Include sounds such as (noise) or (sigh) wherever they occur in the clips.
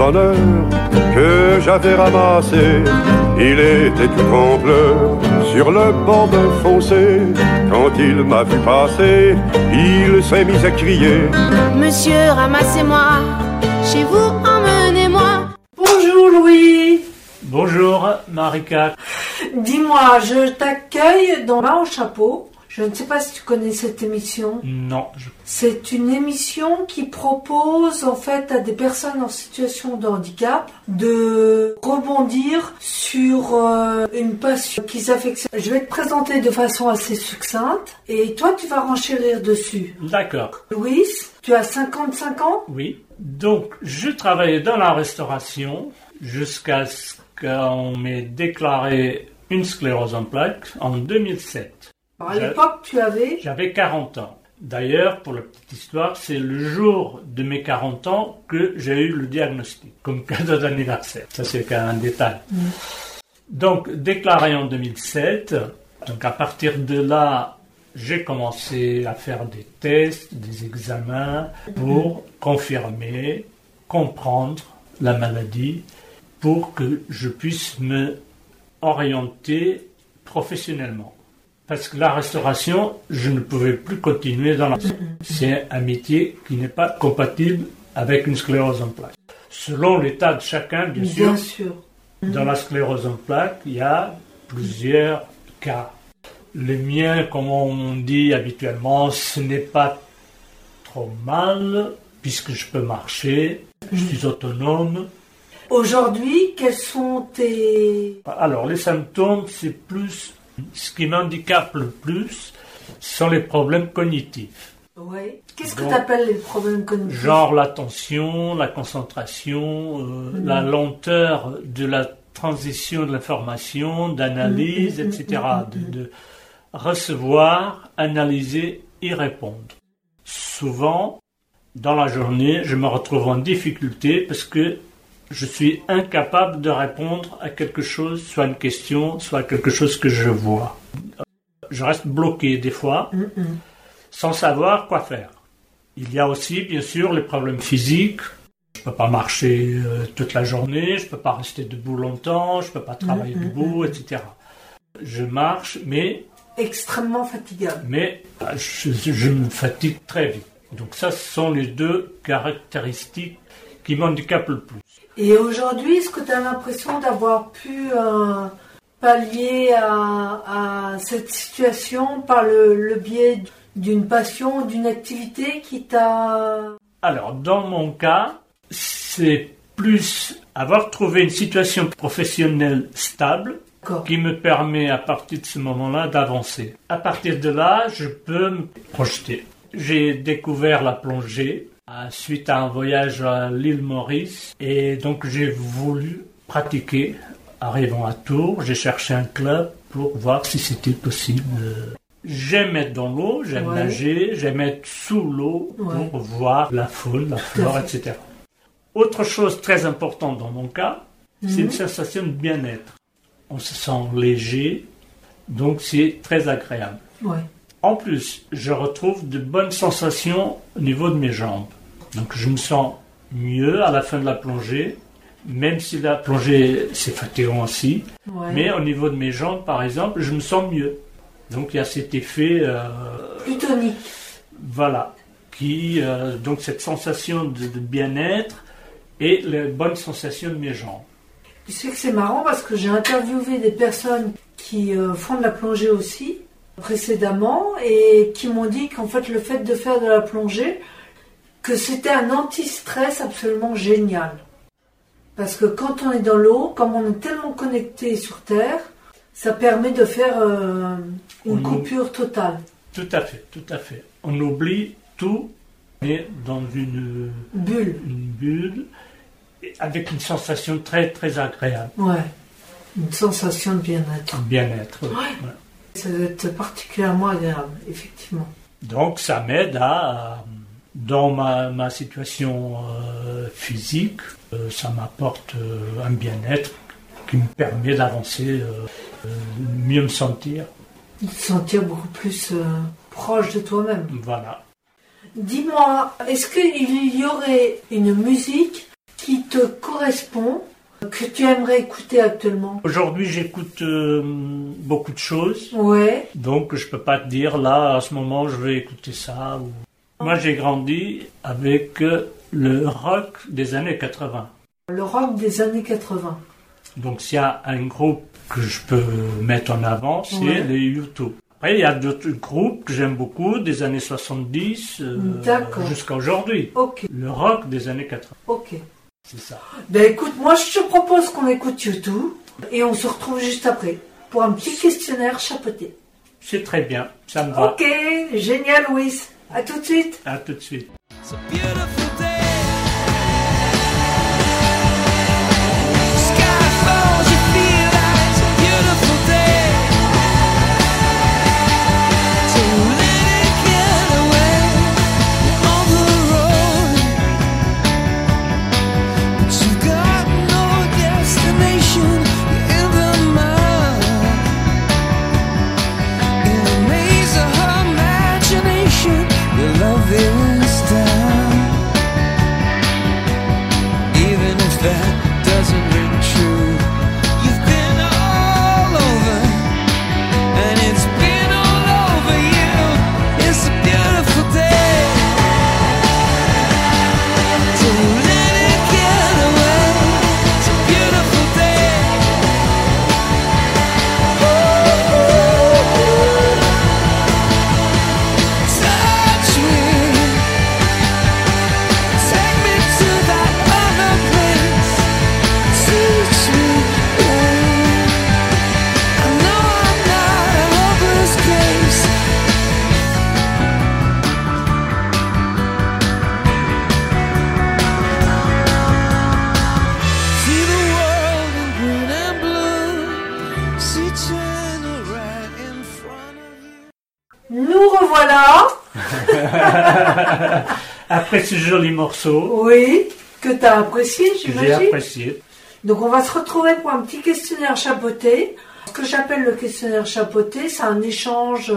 bonheur que j'avais ramassé. Il était tout en pleurs sur le bord d'un fossé. Quand il m'a vu passer, il s'est mis à crier. Monsieur, ramassez-moi, chez vous, emmenez-moi. Bonjour Louis. Bonjour Marika. Dis-moi, je t'accueille dans Main au chapeau. Je ne sais pas si tu connais cette émission. Non. je- C'est une émission qui propose en fait à des personnes en situation de handicap de rebondir sur euh, une passion qu'ils affectionnent. Je vais te présenter de façon assez succincte et toi tu vas renchérir dessus. D'accord. Louis, tu as 55 ans? Oui. Donc, je travaillais dans la restauration jusqu'à ce qu'on m'ait déclaré une sclérose en plaques en 2007. Alors, À l'époque tu avais J'avais 40 ans. D'ailleurs, pour la petite histoire, c'est le jour de mes 40 ans que j'ai eu le diagnostic comme cadeau d'anniversaire. Ça, c'est qu'un détail. Donc, déclaré en 2007. Donc, à partir de là, j'ai commencé à faire des tests, des examens pour confirmer, comprendre la maladie, pour que je puisse me orienter professionnellement. Parce que la restauration, je ne pouvais plus continuer dans la... C'est un métier qui n'est pas compatible avec une sclérose en plaques. Selon l'état de chacun, bien sûr, bien sûr. dans la sclérose en plaques, il y a plusieurs cas. Le mien, comme on dit habituellement, ce n'est pas trop mal, puisque je peux marcher, je suis autonome. Aujourd'hui, quels sont tes Alors, les symptômes, c'est plus... Ce qui m'handicape le plus sont les problèmes cognitifs. Ouais. Qu'est-ce que tu appelles les problèmes cognitifs? Genre l'attention, la concentration, euh, la lenteur de la transition de l'information, d'analyse, etc. De, de recevoir, analyser, y répondre. Souvent, dans la journée, je me retrouve en difficulté parce que je suis incapable de répondre à quelque chose, soit une question, soit quelque chose que je vois. Je reste bloqué des fois, sans savoir quoi faire. Il y a aussi, bien sûr, les problèmes physiques. Je ne peux pas marcher euh, toute la journée, je ne peux pas rester debout longtemps, je ne peux pas travailler debout, etc. Je marche, mais, Extrêmement fatigable. mais euh, je, je me fatigue très vite. Donc ça, ce sont les deux caractéristiques qui m'handicapent le plus. Et aujourd'hui, est-ce que tu as l'impression d'avoir pu euh, pallier à, à cette situation par le, le biais d'une passion, d'une activité qui t'a... Alors, dans mon cas, c'est plus avoir trouvé une situation professionnelle stable qui me permet à partir de ce moment-là d'avancer. À partir de là, je peux me projeter. J'ai découvert la plongée suite à un voyage à l'île Maurice et donc j'ai voulu pratiquer. Arrivant à Tours, j'ai cherché un club pour voir si c'était possible. J'aime être dans l'eau, j'aime Ouais. nager, j'aime être sous l'eau Ouais. pour voir la faune, la flore, etc. Autre chose très importante dans mon cas, c'est une sensation de bien-être. On se sent léger, donc c'est très agréable. Ouais. En plus, je retrouve de bonnes sensations au niveau de mes jambes. Donc je me sens mieux à la fin de la plongée, même si la plongée c'est fatigant aussi. ouais. Mais au niveau de mes jambes, par exemple, je me sens mieux. Donc il y a cet effet, euh, Plus tonique. voilà, qui euh, donc cette sensation de, de bien-être et les bonnes sensations de mes jambes. Tu sais que c'est marrant parce que j'ai interviewé des personnes qui euh, font de la plongée aussi précédemment et qui m'ont dit qu'en fait le fait de faire de la plongée, que c'était un anti-stress absolument génial. Parce que quand on est dans l'eau, comme on est tellement connecté sur Terre, ça permet de faire euh, une On- coupure totale. Tout à fait, tout à fait. On oublie tout, mais dans une, Bulle. une bulle, avec une sensation très très agréable, Ouais. Une sensation de bien-être. bien-être. oui. Ouais. Ça doit être particulièrement agréable, effectivement. Donc ça m'aide à, dans ma, ma situation euh, physique, euh, ça m'apporte euh, un bien-être qui me permet d'avancer, mieux me sentir. De te sentir beaucoup plus proche de toi-même. Voilà. Dis-moi, est-ce qu'il y aurait une musique qui qui te correspond, que tu aimerais écouter actuellement? Aujourd'hui, j'écoute euh, beaucoup de choses, Ouais. donc je peux pas te dire là, à ce moment, je vais écouter ça. ou- Moi, j'ai grandi avec euh, le rock des années 80. Le rock des années 80. Donc, s'il y a un groupe que je peux mettre en avant, c'est Ouais. les YouTube. Après, il y a d'autres groupes que j'aime beaucoup, des années 70 euh, jusqu'à aujourd'hui. Le rock des années 80, ok. c'est ça. Ben écoute, moi je te propose qu'on écoute YouTube et on se retrouve juste après pour un petit questionnaire chapeauté. C'est très bien, ça me va. Ok, génial Louis. À tout de suite. À tout de suite. (laughs) Après ce joli morceau Oui, que tu as apprécié, que j'ai j'imagine. apprécié, Donc on va se retrouver pour un petit questionnaire chapeauté. Ce que j'appelle le questionnaire chapeauté, c'est un échange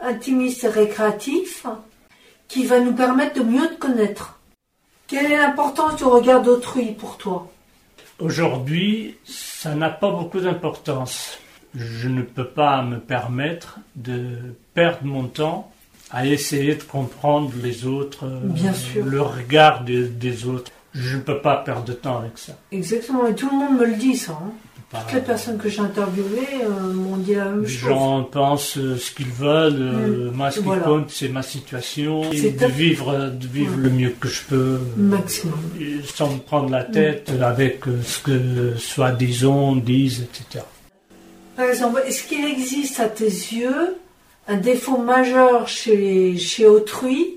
intimiste et récréatif qui va nous permettre de mieux te connaître. Quelle est l'importance du regard d'autrui pour toi? Aujourd'hui, ça n'a pas beaucoup d'importance. Je ne peux pas me permettre de perdre mon temps à essayer de comprendre les autres, euh, sûr. le regard des, des autres. Je ne peux pas perdre de temps avec ça. Exactement, et tout le monde me le dit ça. hein. Pas- Toutes les personnes que j'ai interviewées euh, m'ont dit la même Les chose. gens pensent euh, ce qu'ils veulent. euh, Moi, ce qui Voilà. compte, c'est ma situation. C'est Et de vivre, de vivre le mieux que je peux. Maximum. Sans me prendre la tête avec euh, ce que soi-disant disent, etc. Par exemple, est-ce qu'il existe à tes yeux un défaut majeur chez, chez autrui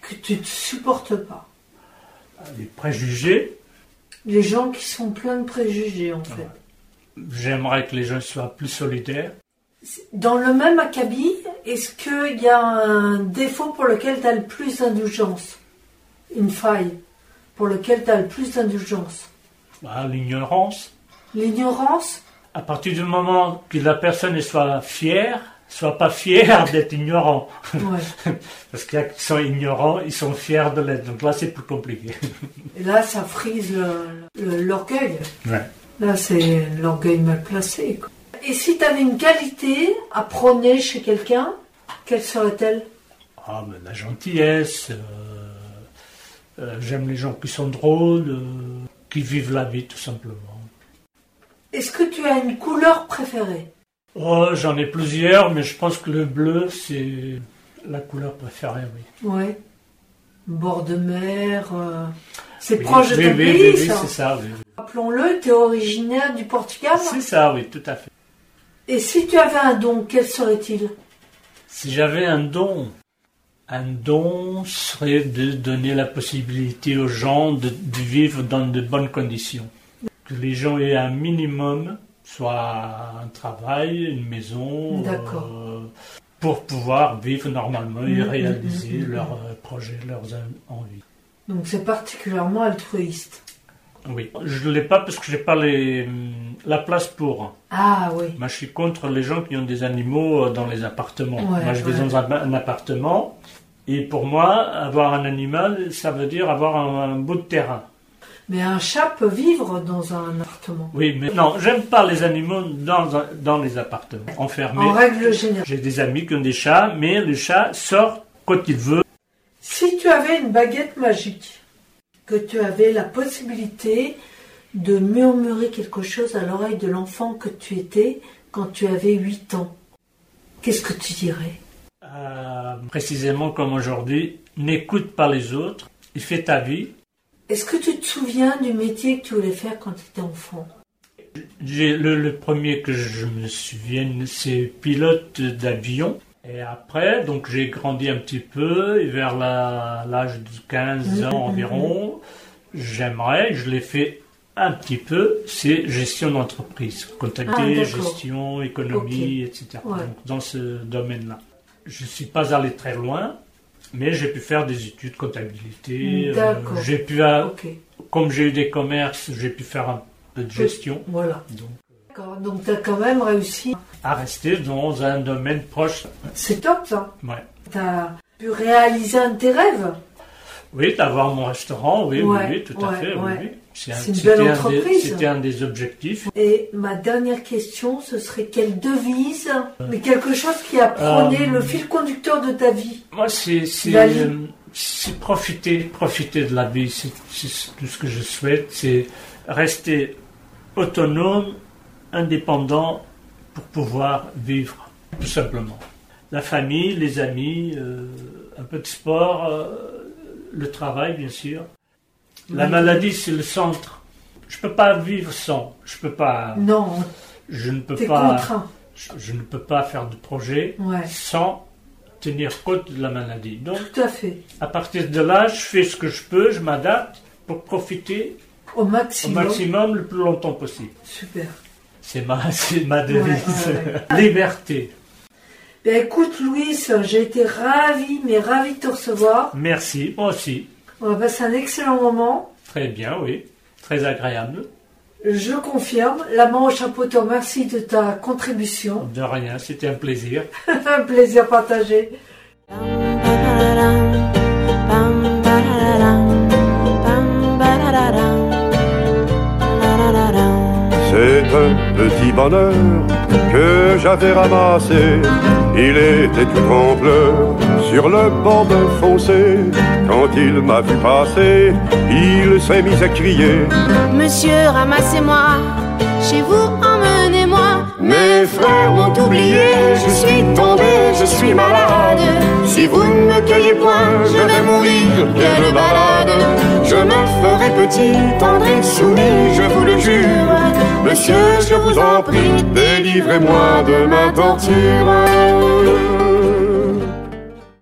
que tu ne supportes pas Les préjugés, Les gens qui sont pleins de préjugés, en fait. j'aimerais que les gens soient plus solidaires. Dans le même acabit, est-ce qu'il y a un défaut pour lequel tu as le plus d'indulgence? Une faille pour lequel tu as le plus d'indulgence? Bah, L'ignorance. L'ignorance? À partir du moment que la personne soit fière, soit pas fière d'être ignorant. Ouais. (laughs) Parce qu'il y a qui sont ignorants, ils sont fiers de l'être. Donc là, c'est plus compliqué. Et là, ça frise l'orgueil. Ouais. Là, c'est l'orgueil mal placé. quoi. Et si tu avais une qualité à prôner chez quelqu'un, quelle serait-elle? Ah, mais la gentillesse. euh, euh, J'aime les gens qui sont drôles, euh, qui vivent la vie tout simplement. Est-ce que tu as une couleur préférée? Oh, j'en ai plusieurs, mais je pense que le bleu, c'est la couleur préférée, oui. Bord de mer. euh, C'est Oui, proche de ton oui, pays, oui, oui, ça. c'est ça, oui. Rappelons-le, tu es originaire du Portugal. C'est ça, oui, tout à fait. Et si tu avais un don, quel serait-il? Si j'avais un don, un don serait de donner la possibilité aux gens de, de vivre dans de bonnes conditions. Que les gens aient un minimum, soit un travail, une maison, euh, pour pouvoir vivre normalement et Mhm, réaliser mhm, mhm. leurs euh, projets, leurs en- envies. Donc c'est particulièrement altruiste. Oui, je ne l'ai pas parce que j'ai pas les, la place pour. Ah oui. Moi, je suis contre les gens qui ont des animaux euh, dans les appartements. Ouais, moi, je vais dans un, un appartement et pour moi, avoir un animal, ça veut dire avoir un, un bout de terrain. Mais un chat peut vivre dans un appartement. Oui, mais non, j'aime pas les animaux dans, les appartements, enfermés. En règle générale. J'ai des amis qui ont des chats, mais le chat sort quand il veut. Si tu avais une baguette magique, que tu avais la possibilité de murmurer quelque chose à l'oreille de l'enfant que tu étais quand tu avais 8 ans, qu'est-ce que tu dirais? Euh, précisément comme aujourd'hui, n'écoute pas les autres, il fait ta vie. Est-ce que tu te souviens du métier que tu voulais faire quand tu étais enfant? Le, le premier que je me souvienne, c'est pilote d'avion. Et après, donc j'ai grandi un petit peu, et vers l'âge de 15 ans environ, j'aimerais, je l'ai fait un petit peu, c'est gestion d'entreprise, Ah, comptabilité, d'accord. gestion, économie, etc. Ouais. Donc, dans ce domaine-là. Je ne suis pas allé très loin, mais j'ai pu faire des études comptabilité. euh, D'accord. j'ai pu, comme j'ai eu des commerces, j'ai pu faire un peu de gestion. voilà. Donc, D'accord, donc tu as quand même réussi. à rester dans un domaine proche. C'est top ça. Ouais. Tu as pu réaliser un de tes rêves. Oui, d'avoir mon restaurant, oui, Ouais, oui, tout à fait. oui. C'est un- C'est une belle entreprise. C'était un des objectifs. Et ma dernière question, ce serait quelle devise, mais quelque chose qui a prôné Euh, le fil conducteur de ta vie. Moi, c'est euh, profiter, profiter de la vie. C'est c'est tout ce que je souhaite. C'est rester autonome, indépendant pour pouvoir vivre, tout simplement. La famille, les amis, euh, un peu de sport, euh, le travail, bien sûr. La maladie, c'est le centre. Je peux pas vivre sans. Je peux pas. Non, Je ne peux pas. contraint. Je, je ne peux pas faire de projet Ouais, sans tenir compte de la maladie. Donc, tout à fait. à partir de là, je fais ce que je peux, je m'adapte pour profiter Au au maximum. maximum le plus longtemps possible. Super. C'est ma, (laughs) devise. ouais, Liberté. Ben écoute, Louise, j'ai été ravie, mais ravie de te recevoir. Merci, moi aussi. On a passé un excellent moment. Très bien, oui. Très agréable. Je confirme. La main au chapeau te remercie de ta contribution. De rien, c'était un plaisir. (laughs) un plaisir partagé. C'est un petit bonheur que j'avais ramassé. Il était tout en pleurs sur le bord d'un fossé. Quand il m'a vu passer, il s'est mis à crier. Monsieur, ramassez-moi. Chez vous, emmenez-moi. Mes frères m'ont oublié, je suis tombé, je suis malade. Si vous ne me cueillez point, je vais mourir. Quelle balade. Je me ferai petit, tendre et soumis, je vous le jure. Monsieur, je vous en prie, délivrez-moi de ma torture.